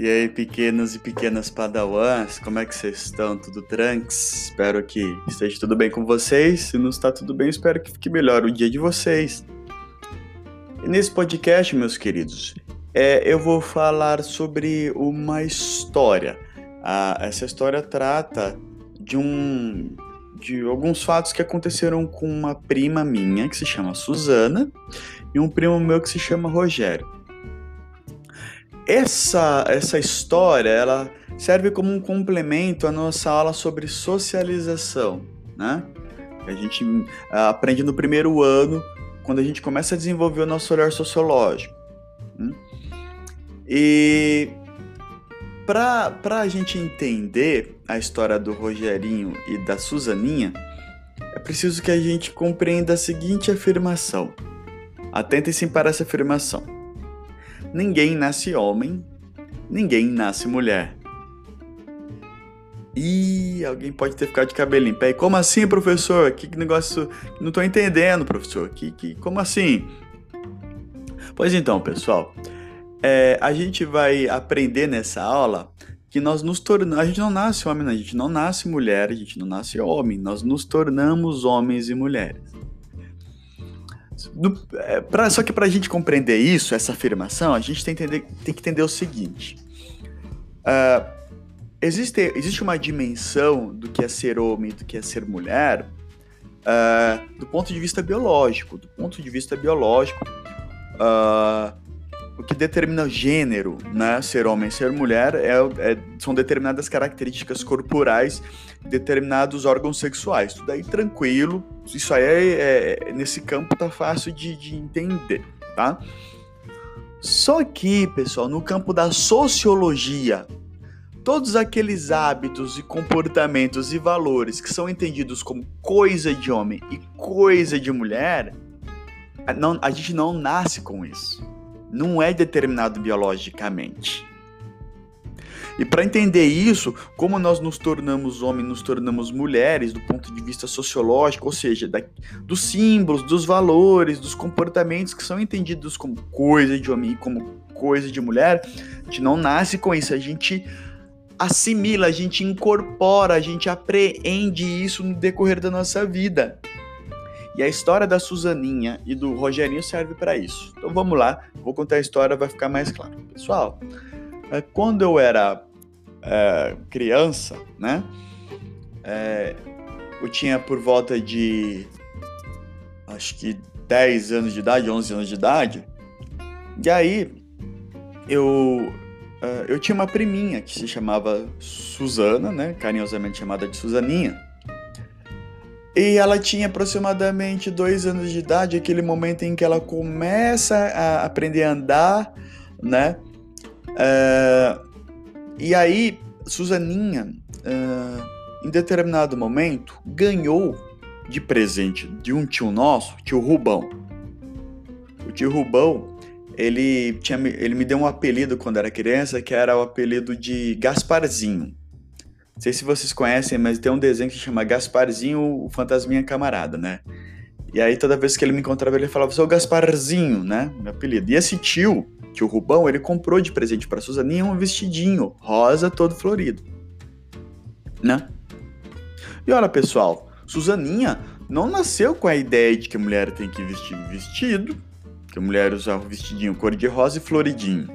E aí, pequenos e pequenas padawans, como é que vocês estão? Tudo tranks? Espero que esteja tudo bem com vocês. Se não está tudo bem, espero que fique melhor o dia de vocês. E nesse podcast, meus queridos, é, eu vou falar sobre uma história. Ah, essa história trata de um de alguns fatos que aconteceram com uma prima minha que se chama Susana e um primo meu que se chama Rogério. Essa essa história, ela serve como um complemento à nossa aula sobre socialização, né? A gente ah, aprende no primeiro ano, quando a gente começa a desenvolver o nosso olhar sociológico. Né? E para a gente entender a história do Rogerinho e da Suzaninha, é preciso que a gente compreenda a seguinte afirmação. Atentem-se para essa afirmação. Ninguém nasce homem, ninguém nasce mulher. E alguém pode ter ficado de cabelo em pé. Como assim, professor? Que negócio. Não estou entendendo, professor. Que, que, como assim? Pois então, pessoal. É, a gente vai aprender nessa aula que nós nos tornamos. A gente não nasce homem, a gente não nasce mulher, a gente não nasce homem, nós nos tornamos homens e mulheres. Do, é, pra, só que para a gente compreender isso, essa afirmação, a gente tem, entender, tem que entender o seguinte: uh, existe, existe uma dimensão do que é ser homem e do que é ser mulher uh, do ponto de vista biológico. Do ponto de vista biológico, uh, o que determina gênero, né? Ser homem, ser mulher, é, é, são determinadas características corporais, determinados órgãos sexuais. Tudo aí tranquilo, isso aí é, é, nesse campo tá fácil de, de entender, tá? Só que, pessoal, no campo da sociologia, todos aqueles hábitos e comportamentos e valores que são entendidos como coisa de homem e coisa de mulher, não, a gente não nasce com isso não é determinado biologicamente. E para entender isso, como nós nos tornamos homens, nos tornamos mulheres do ponto de vista sociológico, ou seja, da, dos símbolos, dos valores, dos comportamentos que são entendidos como coisa de homem e como coisa de mulher, a gente não nasce com isso, a gente assimila, a gente incorpora, a gente apreende isso no decorrer da nossa vida. E a história da Suzaninha e do Rogerinho serve para isso. Então vamos lá, vou contar a história, vai ficar mais claro. Pessoal, é, quando eu era é, criança, né? É, eu tinha por volta de acho que 10 anos de idade, 11 anos de idade. E aí eu é, eu tinha uma priminha que se chamava Suzana, né? Carinhosamente chamada de Suzaninha. E ela tinha aproximadamente dois anos de idade, aquele momento em que ela começa a aprender a andar, né? Uh, e aí, Suzaninha, uh, em determinado momento, ganhou de presente de um tio nosso, tio Rubão. O tio Rubão, ele, tinha, ele me deu um apelido quando era criança, que era o apelido de Gasparzinho. Não sei se vocês conhecem, mas tem um desenho que chama Gasparzinho, o Fantasminha Camarada, né? E aí toda vez que ele me encontrava, ele falava, sou Gasparzinho, né? Meu apelido. E esse tio, tio Rubão, ele comprou de presente pra Suzaninha um vestidinho rosa todo florido. Né? E olha, pessoal, Suzaninha não nasceu com a ideia de que a mulher tem que vestir vestido, que a mulher usava um vestidinho cor de rosa e floridinho.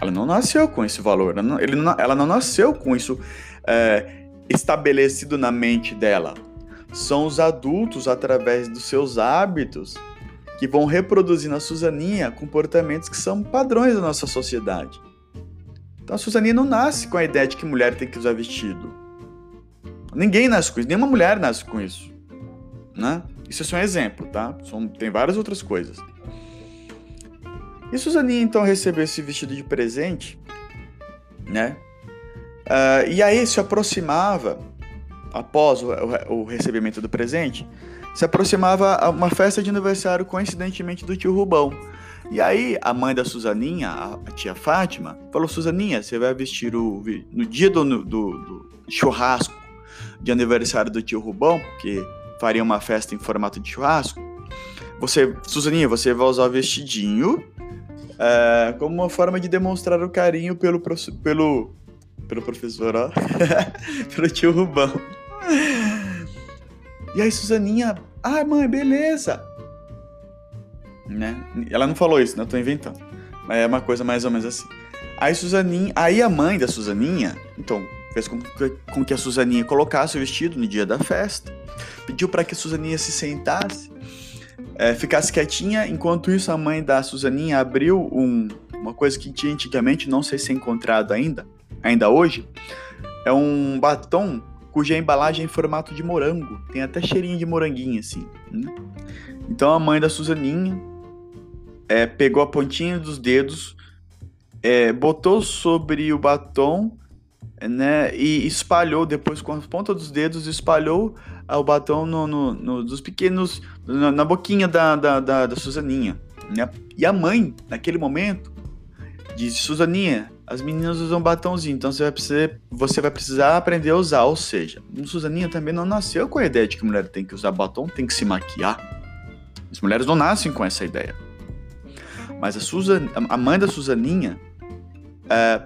Ela não nasceu com esse valor, ela não, ele ela não nasceu com isso é, estabelecido na mente dela. São os adultos, através dos seus hábitos, que vão reproduzir na Suzaninha comportamentos que são padrões da nossa sociedade. Então a Suzaninha não nasce com a ideia de que mulher tem que usar vestido. Ninguém nasce com isso, nenhuma mulher nasce com isso. Né? Isso é só um exemplo, tá? São, tem várias outras coisas. E Suzaninha então recebeu esse vestido de presente, né? Uh, e aí se aproximava, após o, o, recebimento do presente, se aproximava uma festa de aniversário, coincidentemente, do tio Rubão. E aí a mãe da Suzaninha, a, tia Fátima, falou: Suzaninha, você vai vestir o. No dia do, do, do churrasco de aniversário do tio Rubão, porque faria uma festa em formato de churrasco. Você, Suzaninha, você vai usar o vestidinho é, como uma forma de demonstrar o carinho pelo, pelo, pelo professor, ó. pelo tio Rubão. E aí Suzaninha, ah, mãe, beleza. Né? Ela não falou isso, né? Eu tô inventando. Mas é uma coisa mais ou menos assim. Aí Suzaninha, aí a mãe da Suzaninha, então, fez com que, com que a Suzaninha colocasse o vestido no dia da festa. Pediu para que a Suzaninha se sentasse, é, ficasse quietinha. Enquanto isso, a mãe da Suzaninha abriu um, uma coisa que tinha antigamente, não sei se é encontrado ainda, ainda hoje. É um batom cuja embalagem é em formato de morango. Tem até cheirinho de moranguinho, assim. Né? Então a mãe da Suzaninha é, pegou a pontinha dos dedos, é, botou sobre o batom, né, e espalhou depois com a ponta dos dedos, espalhou o batom no, no, no dos pequenos, na, na boquinha da, da, da, da, Suzaninha, né? E a mãe, naquele momento, disse, Suzaninha, as meninas usam batomzinho, então você vai, precisar, você vai precisar aprender a usar, ou seja, Suzaninha também não nasceu com a ideia de que mulher tem que usar batom, tem que se maquiar. As mulheres não nascem com essa ideia. Mas a, Susan, a mãe da Suzaninha, é,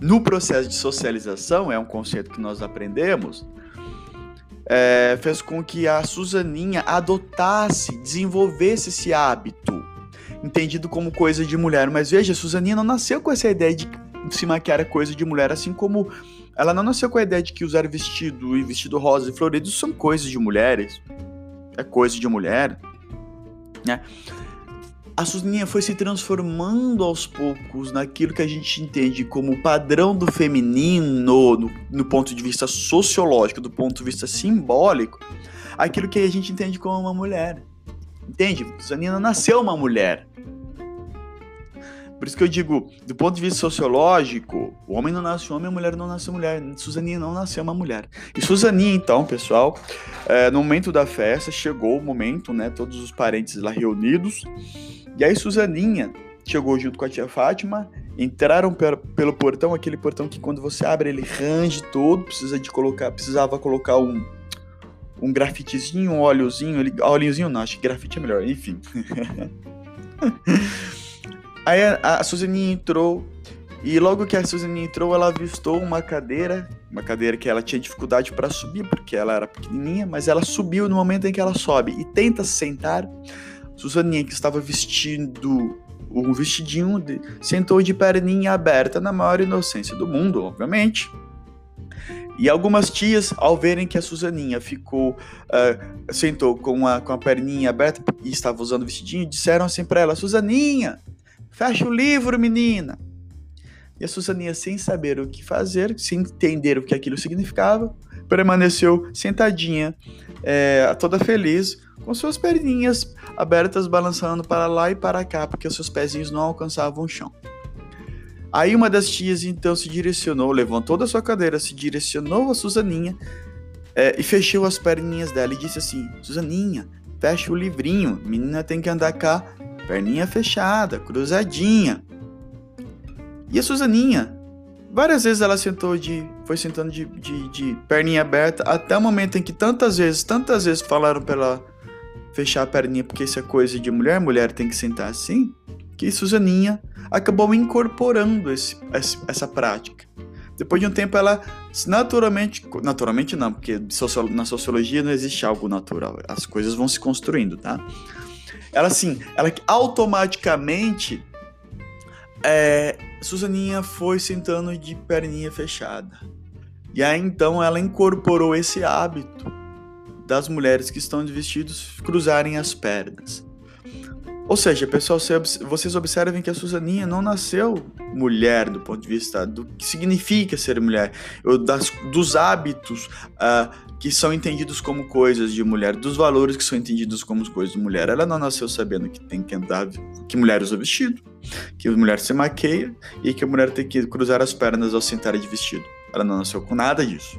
no processo de socialização, é um conceito que nós aprendemos, é, fez com que a Suzaninha adotasse, desenvolvesse esse hábito, entendido como coisa de mulher. Mas veja, Suzaninha não nasceu com essa ideia de se maquiar é coisa de mulher, assim como ela não nasceu com a ideia de que usar vestido e vestido rosa e florido são coisas de mulheres. É coisa de mulher, né? a Suzaninha foi se transformando aos poucos naquilo que a gente entende como padrão do feminino, no, no, ponto de vista sociológico, do ponto de vista simbólico, aquilo que a gente entende como uma mulher. Entende? Suzaninha não nasceu uma mulher. Por isso que eu digo, do ponto de vista sociológico, o homem não nasce homem, a mulher não nasce mulher. Suzaninha não nasceu uma mulher. E Suzaninha, então, pessoal, é, no momento da festa, chegou o momento, né? Todos os parentes lá reunidos. E aí Suzaninha chegou junto com a tia Fátima, entraram pelo portão, aquele portão que quando você abre ele range todo, precisa de colocar, precisava colocar um um grafitezinho, um óleozinho, ele, óleozinho não, acho que grafite é melhor, enfim. aí a, a Suzaninha entrou e logo que a Suzaninha entrou, ela avistou uma cadeira, uma cadeira que ela tinha dificuldade para subir porque ela era pequenininha, mas ela subiu no momento em que ela sobe e tenta sentar. Suzaninha, que estava vestindo um vestidinho, de, sentou de perninha aberta na maior inocência do mundo, obviamente. E algumas tias, ao verem que a Suzaninha ficou, uh, sentou com a, com a perninha aberta e estava usando o vestidinho, disseram assim para ela: Suzaninha, fecha o livro, menina. E a Suzaninha, sem saber o que fazer, sem entender o que aquilo significava, permaneceu sentadinha, é, toda feliz, com suas perninhas abertas balançando para lá e para cá, porque seus pezinhos não alcançavam o chão. Aí uma das tias então se direcionou, levantou da sua cadeira, se direcionou a Suzaninha é, e fechou as perninhas dela e disse assim: Suzaninha, fecha o livrinho, menina tem que andar cá, perninha fechada, cruzadinha. E a Suzaninha, várias vezes ela sentou de, foi sentando de, de, de perninha aberta, até o momento em que tantas vezes, tantas vezes falaram para ela fechar a perninha porque isso é coisa de mulher, mulher tem que sentar assim, que Suzaninha acabou incorporando esse, essa prática. Depois de um tempo, ela naturalmente. Naturalmente não, porque na sociologia não existe algo natural. As coisas vão se construindo, tá? Ela assim, ela automaticamente. É, Suzaninha foi sentando de perninha fechada. E aí então ela incorporou esse hábito das mulheres que estão de vestidos cruzarem as pernas. Ou seja, pessoal, vocês observem que a Suzaninha não nasceu mulher do ponto de vista do que significa ser mulher, das, dos hábitos uh, que são entendidos como coisas de mulher, dos valores que são entendidos como coisas de mulher. Ela não nasceu sabendo que tem que andar, que mulher usa vestido, que mulher se maqueia e que a mulher tem que cruzar as pernas ao sentar de vestido. Ela não nasceu com nada disso.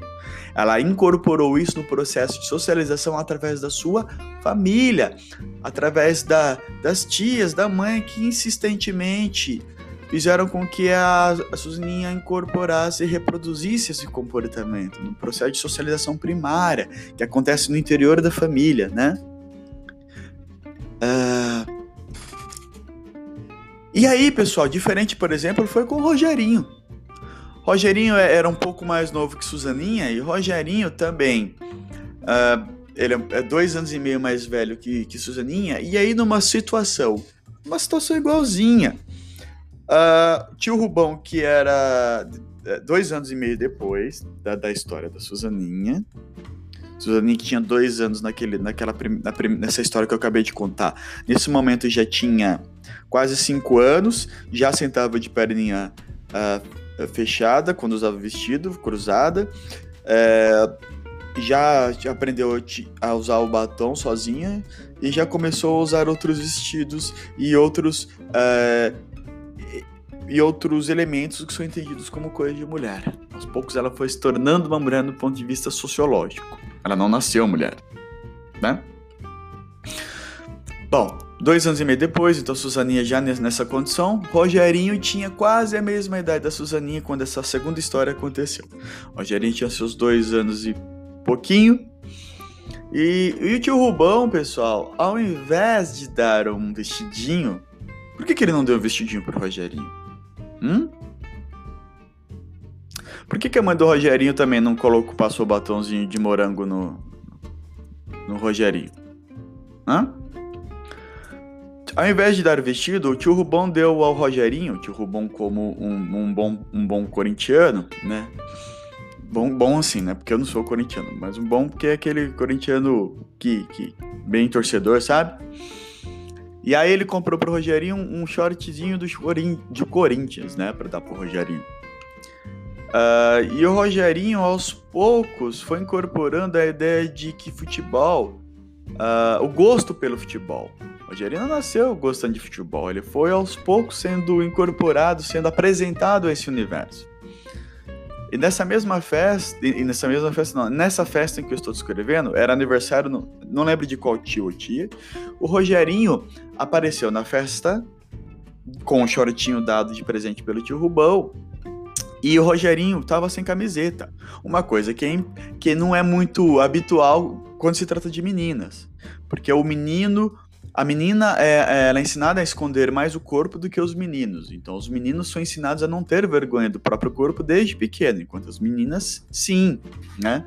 Ela incorporou isso no processo de socialização através da sua família, através da, das tias, da mãe que insistentemente fizeram com que a, a Suzaninha incorporasse e reproduzisse esse comportamento no processo de socialização primária que acontece no interior da família, né? Uh, E aí, pessoal, diferente, por exemplo, foi com o Rogerinho. Rogerinho é, era um pouco mais novo que Suzaninha e Rogerinho também. Uh, ele é dois anos e meio mais velho que, que Suzaninha. E aí, numa situação, uma situação igualzinha. Uh, tio Rubão, que era é, dois anos e meio depois da, da história da Suzaninha. Suzaninha que tinha dois anos naquele, naquela, na, nessa história que eu acabei de contar. Nesse momento já tinha quase cinco anos, já sentava de perninha uh, fechada quando usava vestido, cruzada. É, já aprendeu a usar o batom sozinha e já começou a usar outros vestidos e outros uh, e outros elementos que são entendidos como coisa de mulher. Aos poucos ela foi se tornando uma mulher do ponto de vista sociológico. Ela não nasceu mulher, né? Bom, dois anos e meio depois, então Suzaninha já nessa condição, Rogerinho tinha quase a mesma idade da Suzaninha quando essa segunda história aconteceu. Rogerinho tinha seus dois anos e pouquinho. E, e o tio Rubão, pessoal, ao invés de dar um vestidinho, por que, que ele não deu um vestidinho pro Rogerinho? Hum? Por que, que a mãe do Rogerinho também não colocou, passou o batonzinho de morango no, no Rogerinho? Hã? Ao invés de dar vestido, o tio Rubão deu ao Rogerinho, tio Rubão como um, um, bom, um bom corintiano, né? Bom, bom assim, né? Porque eu não sou corintiano, mas um bom porque é aquele corintiano que, que bem torcedor, sabe? E aí ele comprou pro Rogerinho um shortzinho do de Corinthians, né? Pra dar pro Rogerinho. Uh, e o Rogerinho, aos poucos, foi incorporando a ideia de que futebol, uh, o gosto pelo futebol. O nasceu gostando de futebol, ele foi aos poucos sendo incorporado, sendo apresentado a esse universo. E nessa mesma festa, e nessa mesma festa não, nessa festa em que eu estou descrevendo, era aniversário, não, não lembro de qual tio ou tia, o Rogerinho apareceu na festa com o shortinho dado de presente pelo tio Rubão, e o Rogerinho tava sem camiseta. Uma coisa que, é, que não é muito habitual quando se trata de meninas. Porque o menino a menina é, é, ela é ensinada a esconder mais o corpo do que os meninos. Então, os meninos são ensinados a não ter vergonha do próprio corpo desde pequeno, enquanto as meninas, sim, né?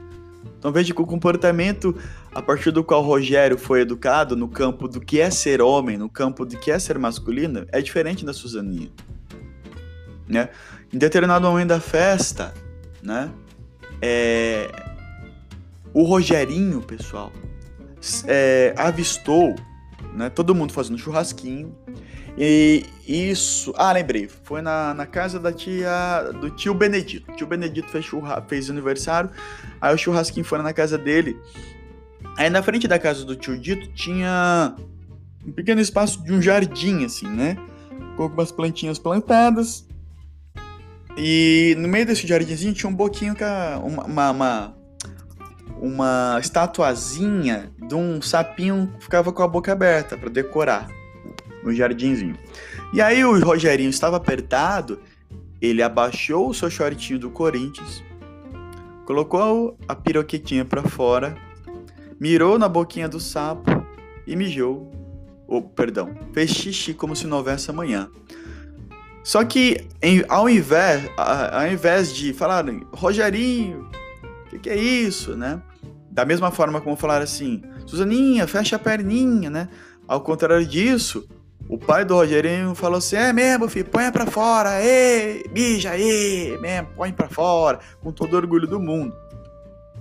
Então, veja que o comportamento a partir do qual Rogério foi educado no campo do que é ser homem, no campo do que é ser masculino, é diferente da Suzaninha. Né? Em determinado momento da festa, né? É... O Rogerinho, pessoal, é... avistou né? Todo mundo fazendo churrasquinho. E isso. Ah, lembrei. Foi na, na casa da tia. do tio Benedito. O tio Benedito fez, churra, fez aniversário. Aí o churrasquinho foi na casa dele. Aí na frente da casa do tio Dito tinha um pequeno espaço de um jardim, assim, né? Com algumas plantinhas plantadas. E no meio desse jardinzinho tinha um boquinho com uma, uma, uma uma estatuazinha de um sapinho que ficava com a boca aberta para decorar no jardinzinho. E aí o Rogerinho estava apertado, ele abaixou o seu shortinho do Corinthians, colocou a piroquetinha para fora, mirou na boquinha do sapo e mijou. Oh, perdão, fez xixi como se não houvesse amanhã. Só que em, ao, invés, ao invés de falar, Rogerinho, o que, que, é isso, né? Da mesma forma como falar assim, Suzaninha, fecha a perninha, né? Ao contrário disso, o pai do Rogerinho falou assim: é mesmo, filho, põe pra fora, ê, bija aí, mesmo, põe pra fora, com todo orgulho do mundo,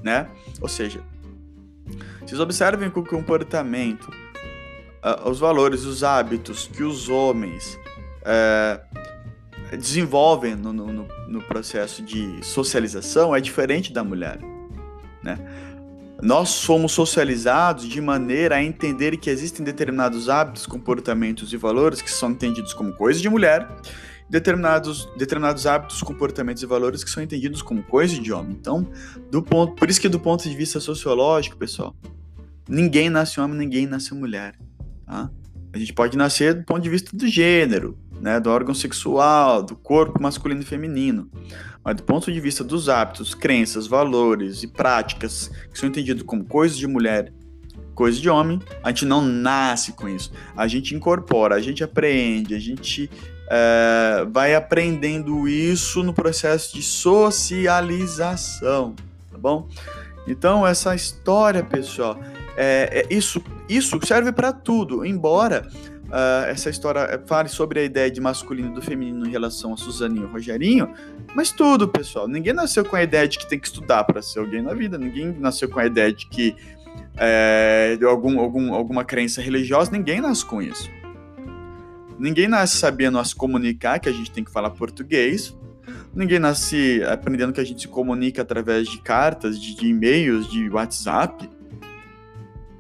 né? Ou seja, vocês observem que o comportamento, os valores, os hábitos que os homens uh, desenvolvem no, no, no processo de socialização é diferente da mulher, né? Nós somos socializados de maneira a entender que existem determinados hábitos, comportamentos e valores que são entendidos como coisa de mulher, determinados, determinados hábitos, comportamentos e valores que são entendidos como coisa de homem. Então, do ponto, por isso que do ponto de vista sociológico, pessoal, ninguém nasce homem, ninguém nasce mulher. Tá? A gente pode nascer do ponto de vista do gênero, né, do órgão sexual, do corpo masculino e feminino. Mas do ponto de vista dos hábitos, crenças, valores e práticas que são entendidos como coisas de mulher, coisas de homem, a gente não nasce com isso. A gente incorpora, a gente aprende, a gente é, vai aprendendo isso no processo de socialização, tá bom? Então, essa história, pessoal, é, é isso, isso serve para tudo, embora uh, essa história fale sobre a ideia de masculino e do feminino em relação a Suzaninho e Rogerinho, mas tudo, pessoal. Ninguém nasceu com a ideia de que tem que estudar para ser alguém na vida, ninguém nasceu com a ideia de que é, de algum, algum, alguma crença religiosa, ninguém nasce com isso. Ninguém nasce sabendo se comunicar, que a gente tem que falar português. Ninguém nasce aprendendo que a gente se comunica através de cartas, de, de e-mails, de WhatsApp.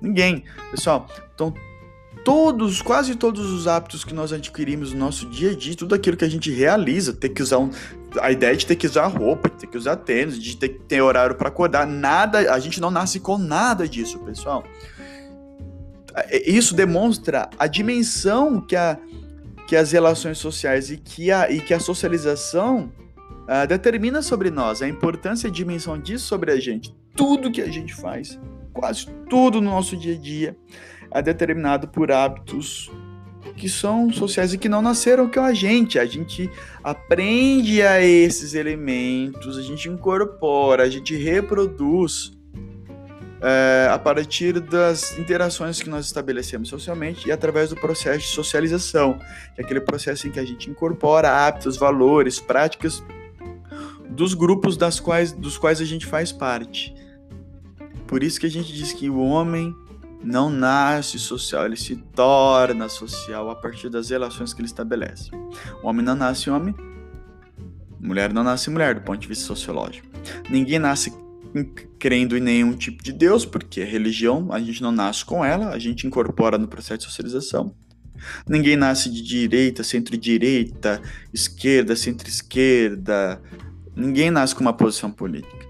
Ninguém. Pessoal, então todos, quase todos os hábitos que nós adquirimos no nosso dia a dia, tudo aquilo que a gente realiza, ter que usar um, a ideia de ter que usar roupa, de ter que usar tênis, de ter que ter horário para acordar, nada, a gente não nasce com nada disso, pessoal. É, isso demonstra a dimensão que, a, que as relações sociais e que a, e que a socialização uh, determina sobre nós, a importância e a dimensão disso sobre a gente. Tudo que a gente faz, quase tudo no nosso dia a dia, é determinado por hábitos que são sociais e que não nasceram com a gente. A gente aprende a esses elementos, a gente incorpora, a gente reproduz é, a partir das interações que nós estabelecemos socialmente e através do processo de socialização, que é aquele processo em que a gente incorpora hábitos, valores, práticas dos grupos das quais, dos quais a gente faz parte. Por isso que a gente diz que o homem não nasce social, ele se torna social a partir das relações que ele estabelece. O homem não nasce homem, mulher não nasce mulher, do ponto de vista sociológico. Ninguém nasce crendo em nenhum tipo de Deus, porque a religião, a gente não nasce com ela, a gente incorpora no processo de socialização. Ninguém nasce de direita, centro-direita, esquerda, centro-esquerda. Ninguém nasce com uma posição política.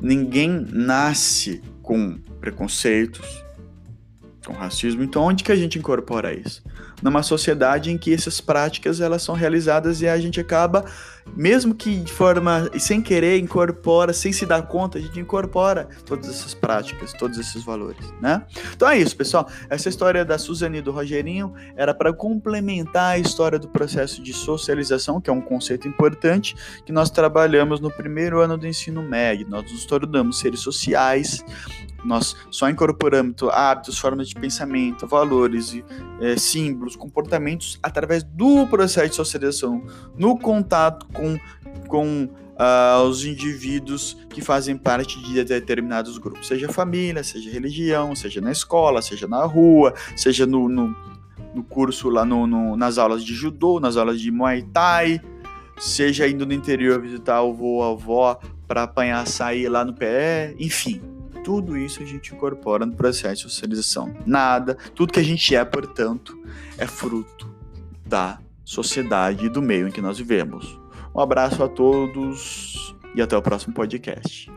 Ninguém nasce com preconceitos, com racismo. Então, onde que a gente incorpora isso? Numa sociedade em que essas práticas elas são realizadas e a gente acaba mesmo que de forma sem querer incorpora, sem se dar conta, a gente incorpora todas essas práticas, todos esses valores, né? Então é isso, pessoal. Essa história da Suzane e do Rogerinho era para complementar a história do processo de socialização, que é um conceito importante que nós trabalhamos no primeiro ano do ensino médio. Nós nos tornamos seres sociais, nós só incorporamos hábitos, formas de pensamento, valores, é, símbolos, comportamentos através do processo de socialização, no contato com, com uh, os indivíduos que fazem parte de determinados grupos, seja família, seja religião, seja na escola, seja na rua, seja no, no, no curso lá no, no, nas aulas de judô, nas aulas de muay thai, seja indo no interior visitar o avô, a avó para apanhar açaí lá no PE, enfim. Tudo isso a gente incorpora no processo de socialização. Nada, tudo que a gente é, portanto, é fruto da sociedade e do meio em que nós vivemos. Um abraço a todos e até o próximo podcast.